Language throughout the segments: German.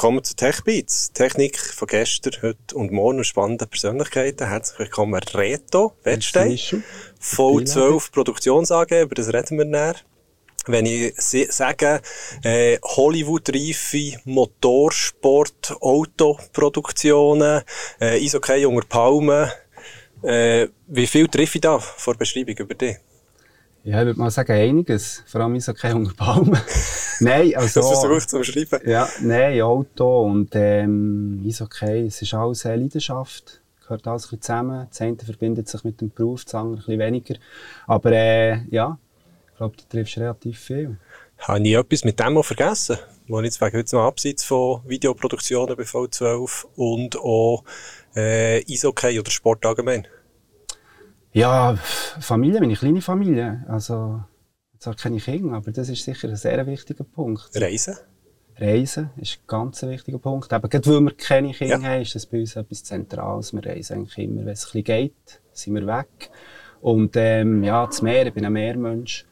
willkommen zu TechBeats. Technik von gestern, heute und morgen und spannende Persönlichkeiten. Herzlich willkommen Reto Wettstein, V12 Produktions AG, über das reden wir näher. Wenn ich sage, äh, Hollywood-reife Motorsport, Autoproduktionen, äh, Eishockey unter Palmen, äh, wie viel treffe ich da vor Beschreibung über dich? Ja, ich würde mal sagen, einiges. Vor allem Eishockey unter Palmen. nein, also... Das versuche ich zu beschreiben. Ja, nein, Auto und ähm, Eishockey, es ist alles eine Leidenschaft. Gehört alles ein bisschen zusammen. Das eine verbindet sich mit dem Beruf, das andere ein bisschen weniger. Aber äh, ja, ich glaube, du triffst relativ viel. Habe ich etwas mit dem auch vergessen? Wo ich jetzt wegen noch abseits von Videoproduktionen bei V12 und auch äh, Eishockey oder Sport allgemein? Ja, Familie, meine kleine Familie. Also, ich keine Kinder, aber das ist sicher ein sehr wichtiger Punkt. Reisen? Reisen ist ein ganz wichtiger Punkt. Aber gerade weil wir keine Kinder ja. haben, ist das bei uns etwas Zentrales. Wir reisen eigentlich immer, wenn es ein bisschen geht, sind wir weg. Und ähm, ja, das Meer, ich bin ein Meermensch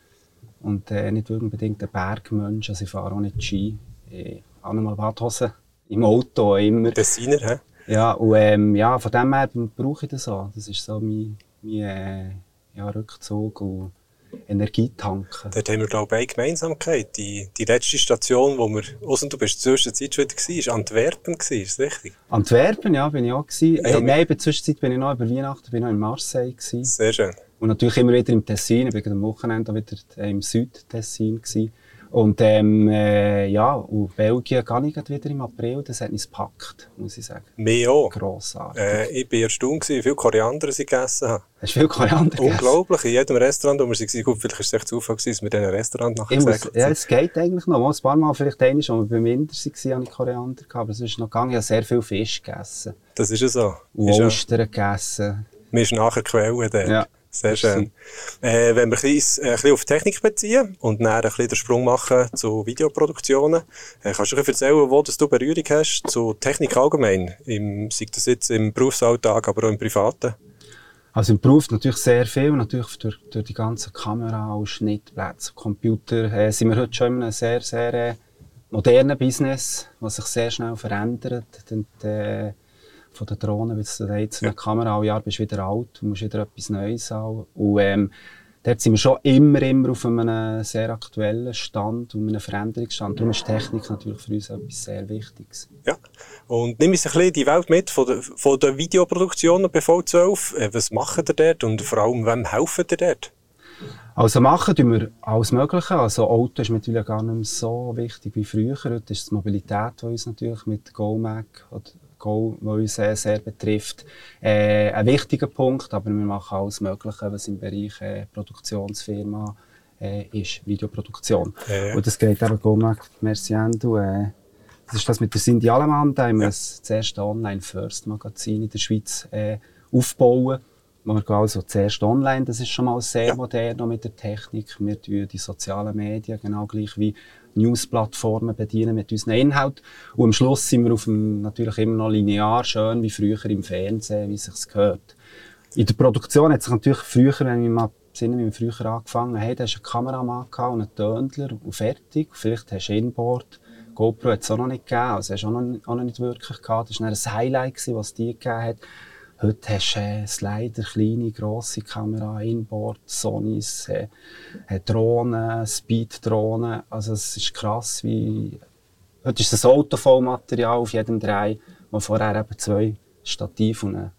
und äh, nicht unbedingt ein Bergmensch. Also ich fahre auch nicht Ski. Ich habe mal Badhosen im Auto immer. Tessiner, hä? Ja, und ähm, ja, von dem her brauche ich das auch. Das ist so mein wie äh, ja, Rückzug und Energietanken. Dort haben wir, glaube ich, eine Gemeinsamkeit. Die, die letzte Station, wo wir, also du bist zwischenzeit schon wieder war, Antwerpen war, ist das richtig? Antwerpen, ja, bin ich auch gewesen. Äh, nein, in der Zwischenzeit bin ich noch über Weihnachten, bin ich noch in Marseille gewesen. Sehr schön. Und natürlich immer wieder im Tessin, ich bin am Wochenende wieder im Südtessin gewesen. Und ähm, äh, ja, und Belgien gehe ich wieder im April, das hat uns gepackt, muss ich sagen. Mir auch. Grossartig. Äh, ich war erstaunt, wie viel Koriander sie gegessen haben. Hast du viel Koriander gegessen? Unglaublich, in jedem Restaurant, wo wir waren, gut, vielleicht war es echt Zufall, dass wir in diesem Restaurant nachher gesagt Ja, es geht eigentlich noch. Ein paar Mal, vielleicht einmal, als wir beim Winter waren, habe ich Koriander aber es ist noch gegangen. Ich habe sehr viel Fisch gegessen. Das ist ja so. Und Ostern gegessen. Mir ist nachher Quellen dort. Ja. Sehr schön. Äh, wenn wir ein bisschen, äh, ein bisschen auf Technik beziehen und dann ein bisschen den Sprung machen zu Videoproduktionen, äh, kannst du ein bisschen erzählen, wo du Berührung hast zu Technik allgemein, im, sei das jetzt im Berufsalltag, aber auch im Privaten? Also im Beruf natürlich sehr viel, natürlich durch, durch die ganzen Kamera Schnittplätze, Computer, äh, sind wir heute schon in einem sehr, sehr äh, modernen Business, was sich sehr schnell verändert. Und, äh, von der Drohne, weil du jetzt eine Kamera alle Jahre bist wieder alt, und musst wieder etwas Neues haben. Und ähm, dort sind wir schon immer, immer auf einem sehr aktuellen Stand und einem Veränderungsstand. Darum ist Technik natürlich für uns etwas sehr Wichtiges. Ja. Und nimm uns ein bisschen die Welt mit von der, von der Videoproduktion bei V12. Äh, was macht ihr dort und vor allem, wem helfen ihr dort? Also machen tun wir alles Mögliche. Also Auto ist mittlerweile gar nicht mehr so wichtig wie früher. Heute ist die Mobilität, die uns natürlich mit GoMac Go, was uns sehr, sehr betrifft, äh, ein wichtiger Punkt. Aber wir machen alles Mögliche, was im Bereich äh, Produktionsfirma äh, ist, Videoproduktion. Ja. Und das geht eben GoMac Merciendo. Äh, das ist das mit der Cindy Alemann, da haben wir ja. das, das erste Online-First-Magazin in der Schweiz äh, aufbauen. Wir gehen also zuerst online, das ist schon mal sehr ja. modern mit der Technik. Wir tun die sozialen Medien genau gleich wie News-Plattformen bedienen mit unseren Inhalten. Und am Schluss sind wir auf dem, natürlich immer noch linear, schön wie früher im Fernsehen, wie sich gehört. In der Produktion hat sich natürlich früher, wenn wir mal besinnen, wie wir früher angefangen haben, da hast du einen Kameramann und einen Töndler und fertig. Vielleicht hast du Inboard. GoPro hat es auch noch nicht gegeben, also hast du auch noch, nicht wirklich gehabt. Das war ein Highlight, was es dir gegeben hat. Heute hast du äh, Slider, kleine, grosse Kamera, Inboard, Sonys, äh, äh, Drohnen, Speed-Drohnen. Also es ist krass, wie... Heute ist das Auto voll Material auf jedem Dreh, wo vorher eben zwei Stativ und eine,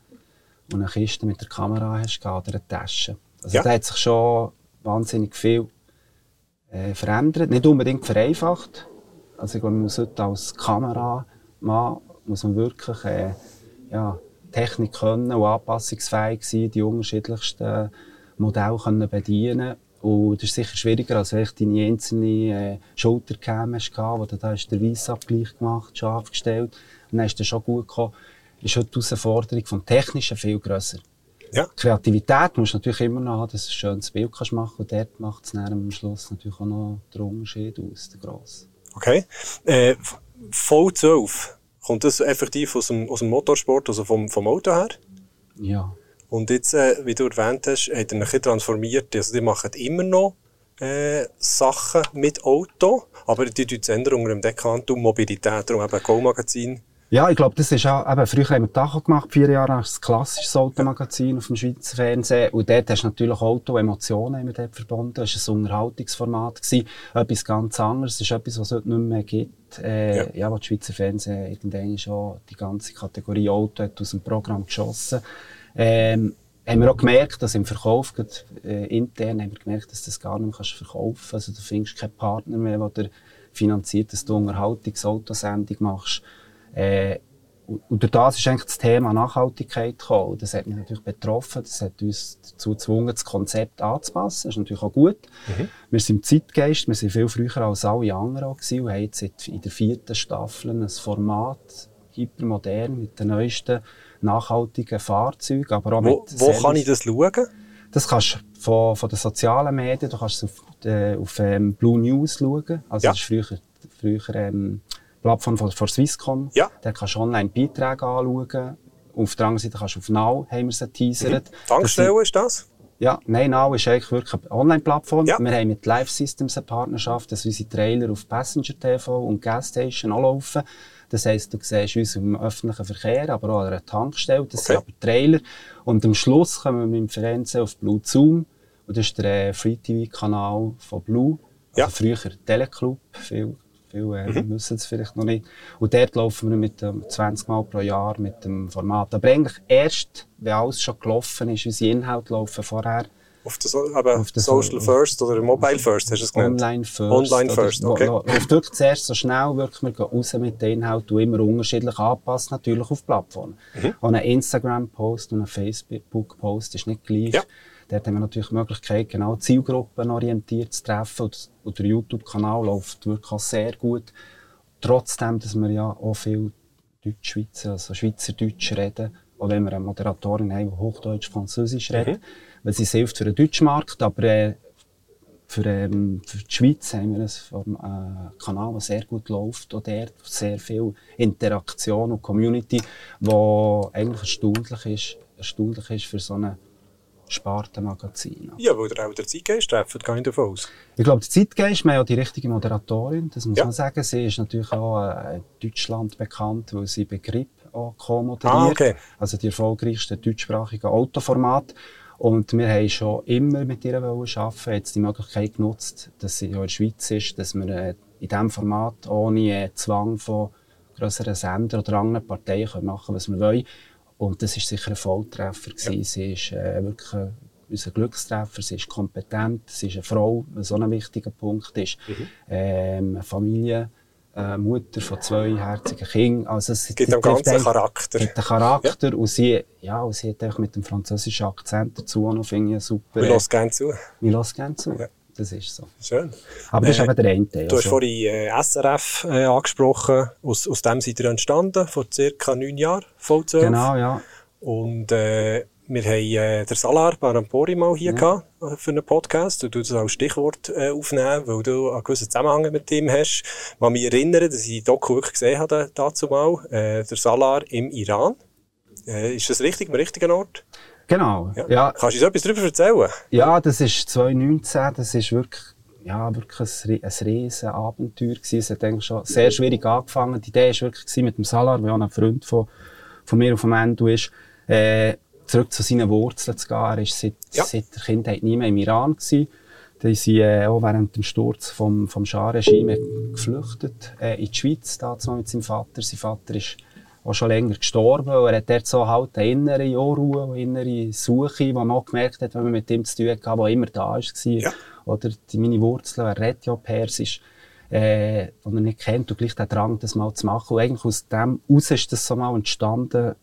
und eine Kiste mit der Kamera hast oder eine Tasche. Also ja. da hat sich schon wahnsinnig viel äh, verändert. Nicht unbedingt vereinfacht. Also ich glaube, man muss heute als Kameramann muss man wirklich äh, ja, Technik können und anpassungsfähig sein, die unterschiedlichsten Modelle können bedienen und das ist sicher schwieriger, als wenn ich deine einzelne äh, Schultercam hast, wo du da hast der Weissabgleich gemacht, scharf gestellt und dann ist das schon gut gekommen. Ist heute die Herausforderung vom Technischen viel grösser. Ja. Kreativität musst du natürlich immer noch haben, dass du ein schönes Bild kannst machen und dort macht es am Schluss natürlich auch noch den Unterschied aus, der grosse. Okay. Äh, voll 12 Kommt das effektiv aus dem, aus dem Motorsport, also vom, vom Auto her? Ja. Und jetzt, äh, wie du erwähnt hast, hat er ein bisschen transformiert. Also die machen immer noch äh, Sachen mit Auto, aber die tun es unter dem Dekantum Mobilität, darum eben Go-Magazin ja, ich glaube, das ist auch, eben, früher haben wir Tacho gemacht, vier Jahre lang, das klassische Automagazin auf dem Schweizer Fernsehen. Und dort hast du natürlich Auto-Emotionen mit dort verbunden. Das war ein Unterhaltungsformat gewesen. Etwas ganz anderes. Das ist etwas, was es heute nicht mehr gibt. Äh, ja. ja, wo die Schweizer Fernsehen irgendwann schon die ganze Kategorie Auto hat aus dem Programm geschossen. Ähm, haben wir auch gemerkt, dass im Verkauf, gerade, äh, intern, haben wir gemerkt, dass du das gar nicht mehr verkaufen kannst. Also du findest keinen Partner mehr, der finanziert, dass du Unterhaltungsautosendung machst. Äh, und durch das ist eigentlich das Thema Nachhaltigkeit gekommen. Das hat mich natürlich betroffen. Das hat uns dazu gezwungen, das Konzept anzupassen. Das ist natürlich auch gut. Mhm. Wir sind im Zeitgeist. Wir sind viel früher als alle anderen gewesen und haben jetzt in der vierten Staffel ein Format, hypermodern, mit den neuesten nachhaltigen Fahrzeugen. Aber auch wo wo kann ich das schauen? Das kannst du von, von den sozialen Medien, du kannst es auf, äh, auf ähm, Blue News schauen. Also ja. das ist früher, früher ähm, Plattform von, von Swisscom. Ja. Da kannst du online Beiträge anschauen. Auf der anderen Seite kannst du auf Now, haben wir sie teasert. Mhm. Tankstelle ist das? Ja, nein, Now ist eigentlich wirklich eine Online-Plattform. Ja. Wir haben mit Live Systems eine Partnerschaft, dass unsere Trailer auf Passenger TV und Gasstation auch laufen. Das heisst, du siehst uns im öffentlichen Verkehr, aber auch an einer Tankstelle. Das okay. sind aber Trailer. Und am Schluss kommen wir mit dem Fernsehen auf Blue Zoom. Und das ist der Free-TV-Kanal von Blue. Also ja. früher Teleclub, viel Viele äh, mhm. wissen es vielleicht noch nicht. Und dort laufen wir mit ähm, 20 Mal pro Jahr mit dem Format. Aber eigentlich erst, wenn alles schon gelaufen ist, unsere Inhalte laufen vorher. Auf der, so auf der Social First oder Mobile First, hast du es genannt? Online First. Online First, okay. Läuft wirklich zuerst so schnell, wirklich, wir gehen raus mit den Inhalten, die immer unterschiedlich anpassen, natürlich auf Plattformen. Mhm. Und ein Instagram-Post und ein Facebook-Post ist nicht gleich. Ja. Dort haben wir natürlich die Möglichkeit, genau Zielgruppen orientiert zu treffen. Und, und der YouTube-Kanal läuft wirklich auch sehr gut. Trotzdem, dass wir ja auch viel Deutschschweizer, also Schweizerdeutsch reden. Auch wenn wir eine Moderatorin haben, die Hochdeutsch, Französisch redet. Mhm. Weil sie hilft für den deutschen Markt. Aber äh, für, ähm, für die Schweiz haben wir einen äh, Kanal, der sehr gut läuft. Auch dort sehr viel Interaktion und Community, die eigentlich erstaunlich ist, erstaunlich ist für so eine Spartenmagazin. Ja, weil ihr auch der Zeitgeist trefft, gehe ich davon aus. Ich glaube, der Zeitgeist, wir haben ja die richtige Moderatorin, das muss ja. man sagen. Sie ist natürlich auch äh, in Deutschland bekannt, weil sie Begriff auch co-moderiert. Ah, okay. Also die erfolgreichste deutschsprachige Autoformat. Und wir haben schon immer mit ihr arbeiten, jetzt die Möglichkeit genutzt, dass sie in der Schweiz ist, dass wir äh, in diesem Format ohne äh, Zwang von grösseren Sendern oder anderen Parteien können machen was wir wollen. Und das war sicher ein Volltreffer. Ja. Sie ist äh, wirklich äh, unser Glückstreffer. Sie ist kompetent. Sie ist eine Frau, was so ein wichtiger Punkt ist. Mhm. Ähm, Familie. Äh, Mutter von zwei herzigen Kindern. Also es gibt einen ganzen Charakter. Gibt einen Charakter ja. und sie, ja, und sie hat auch mit dem französischen Akzent dazu noch, finde ich, super. Wir hören gerne zu. Wir hören gerne zu. Ja. Das ist so. Schön. Aber das äh, ist eben der eine Teil. Du hast also. vorhin äh, SRF äh, angesprochen. Aus, aus dem seid ihr entstanden, vor circa neun Jahren, voll zwölf. Genau, ja. Und äh, wir haben äh, den Salar Barampori mal hier ja. gehabt, äh, für einen Podcast. Du das als Stichwort äh, aufnehmen, weil du einen gewissen Zusammenhang mit ihm hast. Kann mich erinnern, dass ich Doku wirklich gesehen habe dazu mal. Äh, der Salar im Iran. Äh, ist das richtig, am richtigen Ort? Genau. Ja. ja. Kannst du uns etwas darüber erzählen? Ja, das ist 2019. Das ist wirklich, ja, wirklich ein, ein riesen Abenteuer gewesen. Es hat eigentlich schon sehr schwierig angefangen. Die Idee war wirklich mit dem Salar, der auch ein Freund von, von mir und vom Endo ist, äh, zurück zu seinen Wurzeln zu gehen. Er war seit, ja. seit der Kindheit nie mehr im Iran gewesen. Die sind äh, auch während dem Sturz vom, vom Schah-Regime geflüchtet äh, in die Schweiz, damals mit seinem Vater. Sein Vater ist auch schon länger gestorben. Und er hat dort so halt eine innere Unruhe, eine innere Suche, wo man auch gemerkt hat, wenn man mit ihm zu tun hatte, der immer da war. Ja. Oder die, meine Wurzeln, er redet ja Persisch, äh, und er nicht kennt und gleich den Drang, das mal zu machen. Und eigentlich aus dem aus ist das so mal entstanden,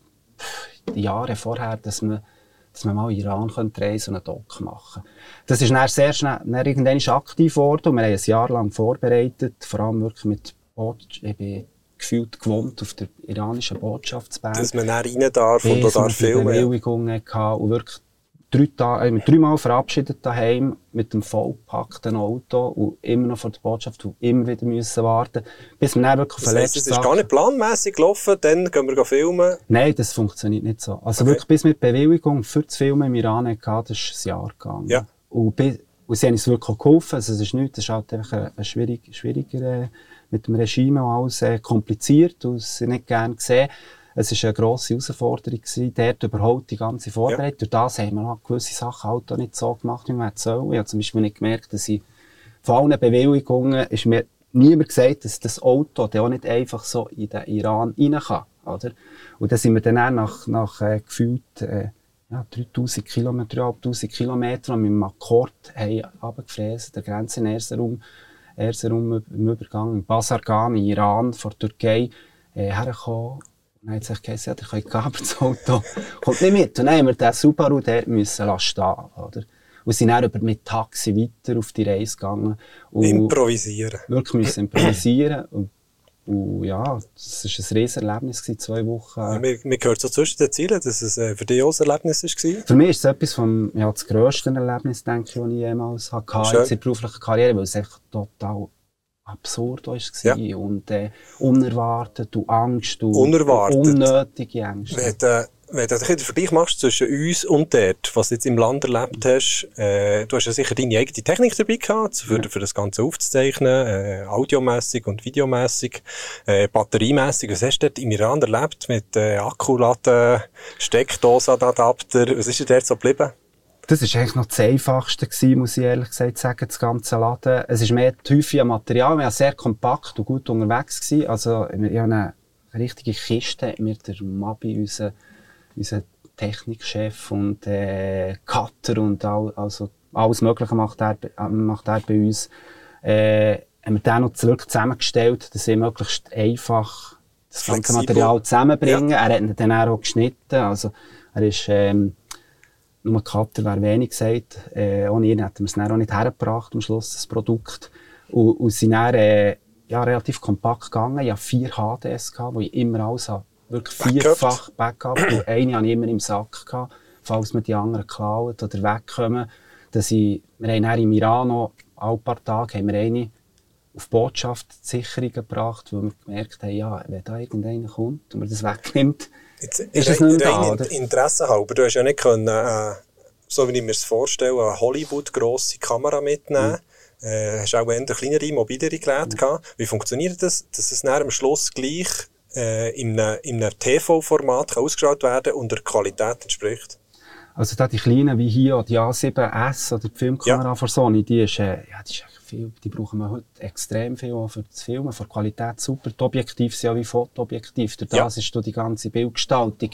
die Jahre vorher, dass man dass man mal in Iran könnte reisen und einen Doc machen Das ist dann sehr schnell, dann irgendwann aktiv geworden und wir haben ein Jahr lang vorbereitet, vor allem wirklich mit Boot, gefühlt gewohnt auf der iranischen Botschaftsbank. Dass man dann rein darf und da darf filmen. Bewilligungen gehabt und wirklich drei Tage, äh, dreimal verabschiedet daheim mit dem vollpackten Auto und immer noch vor der Botschaft und immer wieder müssen warten, bis man dann wirklich verletzt das heißt, es ist gar nicht planmäßig gelaufen, dann gehen wir filmen? Nein, das funktioniert nicht so. Also okay. wirklich bis mit Bewilligung für das Filmen im Iran hatte, das ist ein Jahr gegangen. Ja. Und bis, und sie haben uns wirklich geholfen. Also, es ist nichts, es ist halt einfach ein, ein schwierig, schwieriger, äh, mit dem Regime und alles, äh, kompliziert und sie nicht gerne gesehen. Es war eine grosse Herausforderung gewesen, dort überhaupt die ganze Vorbereitung. Ja. Durch das haben wir noch gewisse Sachen halt auch nicht so gemacht, wie man soll. Ich habe zum Beispiel nicht gemerkt, dass ich von allen Bewilligungen ist mir niemand gesagt, dass das Auto der auch nicht einfach so in den Iran rein kann, oder? Und dann sind wir dann nach, nach äh, gefühlt, äh, ja, 3000 Kilometer, 3500 Kilometer mit dem Akkord haben runtergefräst, der Grenze in Erzurum, Erzurum im Übergang, in Basargan, in Iran, vor der Türkei, äh, hergekommen. dann hat sich gesagt, ja, der das Auto kommt nicht mit. Und dann haben wir den Subaru dort müssen stehen, oder? Und sind dann über mit Taxi weiter auf die Reise gegangen. Und improvisieren. Wirklich müssen improvisieren. Und und ja, das war ein riesen Erlebnis, zwei Wochen. Ja, mir, mir gehört so zwischen den Zielen, dass es äh, für dich auch ein Erlebnis war. Für mich ist es etwas vom, ja, das grösste Erlebnis, denke ich, das ich jemals hatte in der beruflichen Karriere, weil es echt total absurd war ja. und äh, unerwartet und Angst und unerwartet. unnötige Angst. Wir wenn du einen Vergleich machst zwischen uns und dort, was du jetzt im Land erlebt hast, äh, du hast ja sicher deine eigene Technik dabei gehabt, für, für das Ganze aufzuzeichnen, äh, audiomässig und videomässig, äh, batteriemässig. Was hast du dort im Iran erlebt mit äh, Akkuladen, Steckdosenadapter? Was ist dir dort so geblieben? Das war eigentlich noch das Einfachste gewesen, muss ich ehrlich gesagt sagen, das ganze Laden. Es ist mehr die Häufige Material, wir waren sehr kompakt und gut unterwegs gewesen. Also, ich habe eine richtige Kiste mit der Mabi, unser unser Technikchef und äh, Cutter und all, also alles Mögliche macht er, macht er bei uns. Äh, haben wir den noch zurück zusammengestellt, dass wir möglichst einfach das ganze Material zusammenbringen. Ja. Er hat ihn dann auch geschnitten. Also, er ist, ähm, nur Cutter wäre wenig gesagt. Äh, ohne ihn hätten wir es dann auch nicht hergebracht, am Schluss, das Produkt. Und, und sind dann, äh, ja, relativ kompakt gegangen. Ich hatte vier HDS, gehabt, wo ich immer alles habe wirklich vierfach Backup. und eine hatte ich immer im Sack, gehabt, falls mir die anderen klauen oder wegkommen. Dass ich, wir haben Iran noch, alle paar Tage haben wir eine auf Botschaft Sicherung gebracht, weil wir gemerkt haben, ja, wenn da irgendeiner kommt und mir das wegnimmt, Jetzt, ist es nicht mehr da, oder? Interesse halber, du hast ja nicht können, äh, so wie ich mir es vorstelle, eine Hollywood-grosse Kamera mitnehmen. Mhm. Äh, hast auch eher kleinere, mobilere Geräte mhm. gehabt. Wie funktioniert das, dass es nach am Schluss gleich äh, in einem, in einem TV-Format ausgestrahlt werden und der Qualität entspricht. Also da die kleinen wie hier, die A7S oder die Filmkamera ja. von Sony, die ist, äh, ja, die ist viel, die brauchen wir heute extrem viel auch für das Filmen, für die Qualität super. Die Objektive sind ja wie Fotoobjektiv. Durch das ja. ist die ganze Bildgestaltung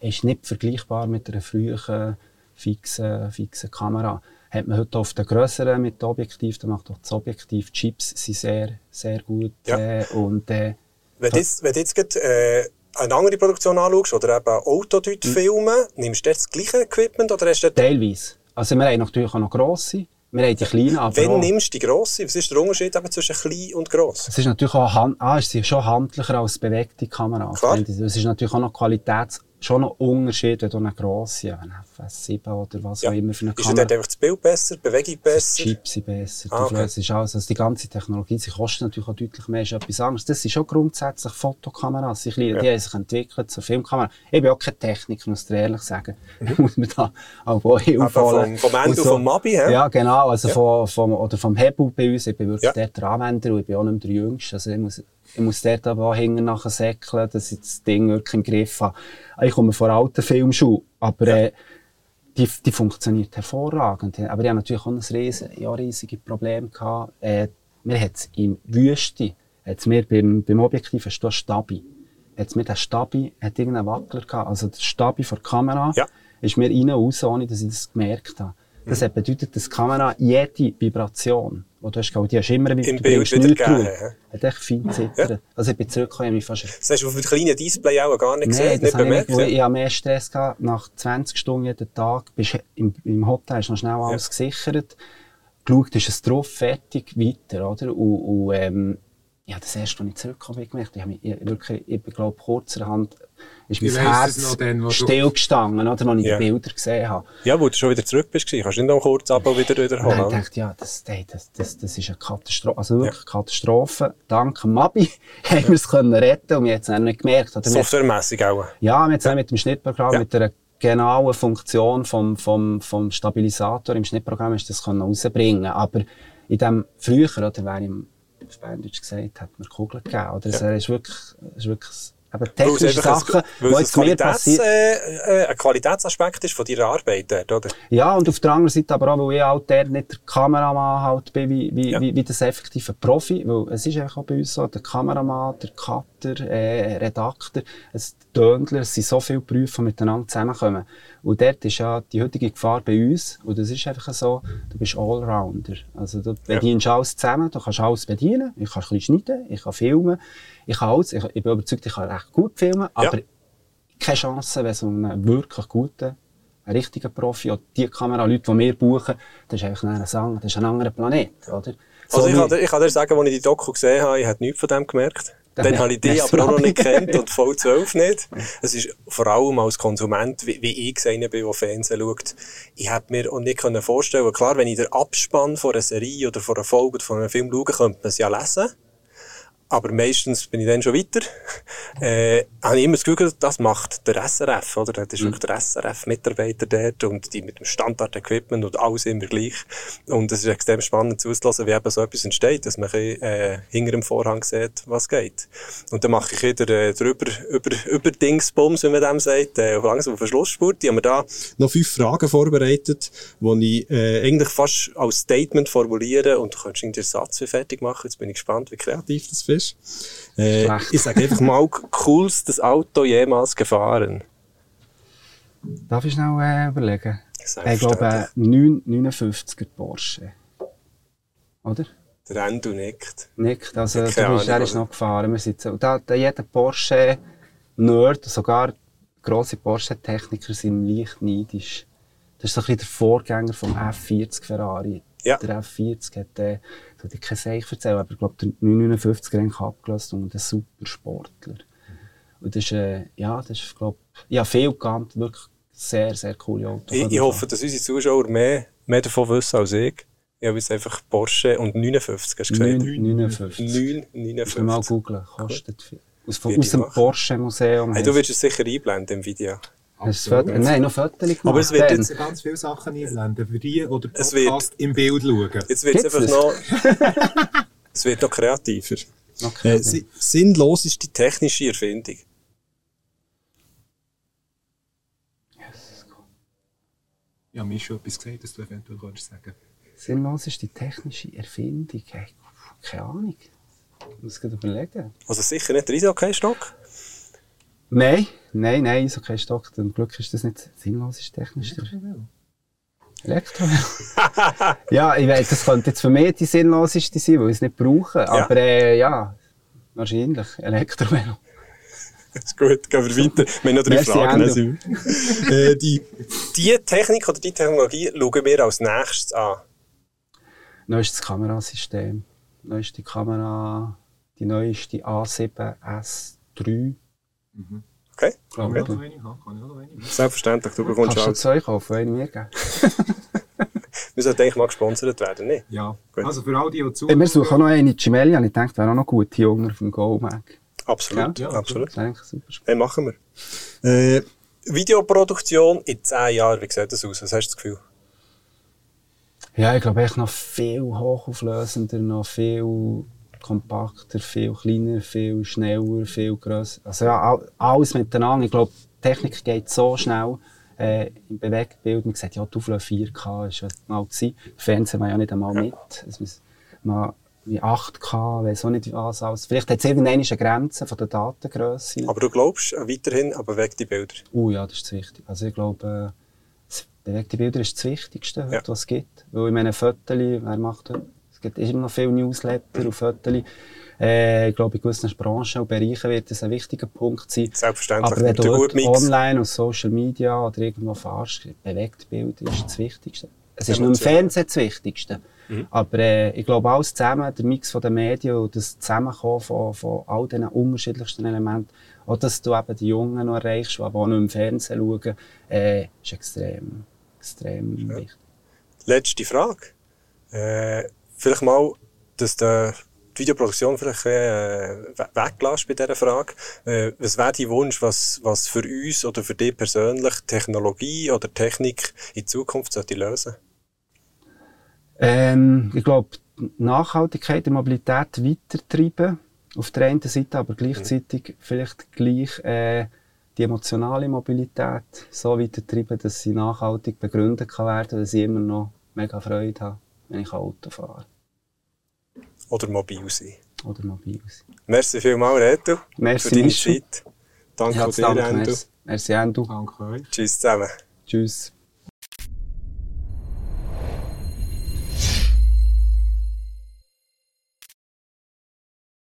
ist nicht vergleichbar mit einer früheren fixen, fixen Kamera. Hat man heute auf den grösseren mit Objektiv, da macht auch das Objektiv, die Chips sind sehr, sehr gut. Ja. Äh, und, äh, wenn du jetzt, wenn jetzt grad, äh, eine andere Produktion anschaust oder eben Auto dort mhm. filmen, nimmst du das gleiche Equipment oder hast du Teilweise. Also wir haben natürlich auch noch grosse. Wir haben die kleinen, aber Wenn nimmst du die grosse? Was ist der Unterschied eben zwischen klein und gross? Es ist natürlich auch hand... ah, es ist schon handlicher als bewegte Kamera. Klar. Es ist natürlich auch noch Qualitäts schon ein Unterschied, wenn du eine grosse, eine FS7 oder was ja. auch immer für eine Kamera... Ist dort einfach das Bild besser, die Bewegung besser? Die Chips sind besser, ah, okay. ist alles, also die ganze Technologie, sie kostet natürlich auch deutlich mehr, ist etwas anderes. Das sind schon grundsätzlich Fotokameras, die, ja. die haben sich entwickelt zur Filmkamera. Ich bin auch keine Techniker, muss ich ehrlich sagen. Mhm. muss man da auch holen. Vom, vom Endo, so, vom Mabi, he? Ja, genau, also ja. Vom, vom, oder vom Hebel bei uns, ich bin wirklich ja. dort der Anwender und ich bin auch nicht mehr der Jüngste, also ich muss ich muss dort aber auch hinten nachher säckeln, dass ich das Ding wirklich im Griff habe. Ich komme von alten Filmschuhen, aber ja. äh, die, die funktioniert hervorragend. Aber ich hatte natürlich auch ein riesen, ja, riesiges Problem gehabt. Äh, mir hat's in Wüste, hat's mir beim, beim Objektiv, du Stabi. Hat's mir der Stabi, hat irgendeinen Wackler gehabt. Also der Stabi vor der Kamera, ja. ist mir rein und raus, ohne dass ich das gemerkt habe. Das mhm. bedeutet, dass die Kamera jede Vibration, die du hast, die hast du immer wieder, Im Bild wieder gegeben, hat echt fein zittert. Ja. Also ich bin zurückgekommen, ich fast... Das hast du auf dem kleinen Display auch gar nicht gesehen, nicht bemerkt? Ich, ich, habe mehr Stress gehabt. Nach 20 Stunden jeden Tag bist im, im Hotel, hast noch schnell alles ja. gesichert. Geschaut, ist es drauf, fertig, weiter, oder? Und, und ähm, ja, das erste, als ich zurückgekommen bin, gemerkt, ich habe mich wirklich, ich glaube, kurzerhand ist mein Herz dann, stillgestanden, oder, als ich ja. die Bilder gesehen habe. Ja, wo du schon wieder zurück bist, kannst du nicht noch kurz ab und wieder wiederholen. Und ich dachte, ja, das, das, das, das ist eine Katastrophe, also wirklich ja. Katastrophe. Dank Mabi haben ja. wir es können retten und wir haben es nicht gemerkt. Softwaremässig auch? Ja, wir haben es ja. mit dem Schnittprogramm, ja. mit einer genauen Funktion vom, vom, vom Stabilisator im Schnittprogramm ist das rausbringen Aber in dem früher, oder, wer im Berndeutsch gesagt, hat mir Kugeln gegeben. Oder? Ja. Es ist wirklich, ist wirklich eben technische Sachen, die jetzt mir passieren. Äh, äh, ein Qualitätsaspekt ist von deiner Arbeit dort, oder? Ja, und auf der anderen Seite aber auch, weil ich halt der nicht der Kameramann halt bin, wie, wie, ja. wie, wie das effektive Profi, weil es ist einfach auch bei uns so, der Kameramann, der Cutter, äh, Redakteur, es Töndler, es sind so viele Berufe, die miteinander zusammenkommen. Und dort ist ja die heutige Gefahr bei uns, und das ist einfach so, du bist Allrounder. Also du bedienst ja. alles zusammen, du kannst alles bedienen, ich kann ein bisschen schneiden, ich kann filmen, ich kann alles, ich, ich bin überzeugt, ich kann recht gut filmen, aber ja. keine Chance, wenn so ein wirklich guter, ein richtiger Profi oder die Kameraleute, die wir buchen, das ist eigentlich ein, Sang, das ist ein anderer Planet, oder? So also ich kann, dir, ich kann dir sagen, als ich die Doku gesehen habe, ich habe nichts von dem gemerkt. Dann habe ich die aber auch noch nicht kennt und voll 12 nicht. Es ist vor allem als Konsument, wie, wie ich einer bin, der Fernsehen schaut, ich hätte mir auch nicht vorstellen klar, wenn ich den Abspann von einer Serie oder von einer Folge oder von einem Film schaue, könnte man es ja lesen. Aber meistens bin ich dann schon weiter. Äh, habe ich immer das Gefühl, das macht der SRF, oder? Das ist mhm. wirklich der SRF-Mitarbeiter dort und die mit dem Standard-Equipment und alles immer gleich. Und es ist extrem spannend zuzulassen, wie eben so etwas entsteht, dass man äh, hinter dem Vorhang sieht, was geht. Und dann mache ich wieder äh, drüber, über, über Dingsbums, wie man dem sagt, äh, langsam auf den Schlussspurt. Die haben wir da noch fünf Fragen vorbereitet, die ich äh, eigentlich fast als Statement formuliere und du kannst den Satz fertig machen. Jetzt bin ich gespannt, wie kreativ das ist ist. Äh, ich sage einfach mal, coolstes Auto jemals gefahren. Darf ich schnell äh, überlegen? Ich glaube, äh, 59er Porsche. Oder? Der Endo nickt. Nickt, also du bist, er ist noch gefahren. Wir sitzen, da, da jeder Porsche-Nerd, sogar grosse Porsche-Techniker sind leicht neidisch. Das ist so ein bisschen der Vorgänger vom F40 Ferrari. Ja. Der F40 hat, äh, ich dir kein Seich erzählen, aber ich glaube, der 959 Rank abgelöst und ein super Sportler. Und das ist, äh, ja, das ist, glaube ich, ja, viel gekannt, wirklich sehr, sehr coole Autos. Ich, ich hoffe, dass unsere Zuschauer mehr, mehr davon wissen als ich. Ich habe jetzt einfach Porsche und 59, hast du gesagt? 59. 959. Ich mal googeln, kostet viel. Aus, aus dem Porsche-Museum. Hey, du willst es sicher einblenden im Video. Hast du Nein, noch Fotos gemacht. Aber es wird jetzt ganz viele Sachen einblenden, für die oder Podcast wird, im Bild schauen. Jetzt wird es einfach noch, es wird noch kreativer. Okay. Äh, sinnlos ist die technische Erfindung. Ja, mir ist schon etwas gesagt, das du eventuell kannst sagen. Sinnlos ist die technische Erfindung. Hey, keine Ahnung. Ich muss gerade überlegen. Also sicher nicht der Eishockey-Stock? Nein, nein, nein, so kein Stock. Zum Glück ist das nicht sinnlos, ist technisch. Elektrovelo. ja, ich weiß, das könnte jetzt für mich die sinnloseste sein, weil ich es nicht brauche. Ja. Aber äh, ja, wahrscheinlich Elektrovelo. Das ist gut, gehen wir weiter. Wir haben noch drei Fragen. Also, äh, die, die Technik oder die Technologie schauen wir als nächstes an. Neuestes Kamerasystem. Neueste Kamera, die neueste A7S3 Mhm. Okay. Kann ich auch noch haben? Kann ich auch noch eine? Selbstverständlich, du bekommst Kannst alles. Kannst du zwei kaufen, eine mir geben? wir sollten eigentlich mal gesponsert werden, nicht? Ja. Gut. Also für all die, die zu... Wir suchen auch noch eine Gemelli, und ich denke, wäre auch noch gut hier unten auf dem Go-Mac. Absolut, ja, ja, absolut. Das ist super Hey, machen wir. Äh, Videoproduktion in 10 Jahren, wie sieht das aus? Was hast du das Gefühl? Ja, ich glaube echt noch viel hochauflösender, noch viel kompakter, viel kleiner, viel schneller, viel grösser. Also ja, alles miteinander. Ich glaube, die Technik geht so schnell. Äh, Im Bewegtbild, man sagt, ja, die Auflösung 4K ist ja mal gewesen. Fernsehen war ja nicht einmal mit. Es man, wie 8K, weiß auch nicht was alles. Vielleicht hat es irgendeine Grenze von der Datengröße. Aber du glaubst weiterhin an bewegte Bilder? Oh ja, das ist das Wichtige. Also ich glaube, äh, bewegte Bilder ist das Wichtigste, ja. was es gibt. Weil in meinen Fotos, wer macht das? Gibt immer noch viele Newsletter und Fotos. Äh, ich glaube, in gewissen Branchen und Bereichen wird das ein wichtiger Punkt sein. Selbstverständlich. Aber wenn du dort online und Social Media oder irgendwo fährst, bewegt Bilder ist das Wichtigste. Es ist nur im Fernsehen das Wichtigste. Mhm. Aber äh, ich glaube, alles zusammen, der Mix der Medien und das Zusammenkommen von, von all diesen unterschiedlichsten Elementen, auch dass du eben die Jungen noch erreichst, die auch noch im Fernsehen schauen, äh, ist extrem, extrem ja. wichtig. Letzte Frage. Äh, vielleicht mal, dass der, die Videoproduktion vielleicht äh, weglässt bei dieser Frage. Äh, was wäre dein Wunsch, was, was für uns oder für dich persönlich Technologie oder Technik in Zukunft sollte lösen? Ähm, ich glaube, Nachhaltigkeit der Mobilität weitertreiben. Auf der einen Seite, aber gleichzeitig mhm. vielleicht gleich äh, die emotionale Mobilität so weitertreiben, dass sie nachhaltig begründet kann werden, dass ich immer noch mega Freude habe, wenn ich Auto fahre. Oder mobil sein. Oder mobil sein. Merci vielmals, Reto, merci, für deine. Zeit. Danke ja, dir, Endo. Merci, Endo. Danke euch. Tschüss zusammen. Tschüss.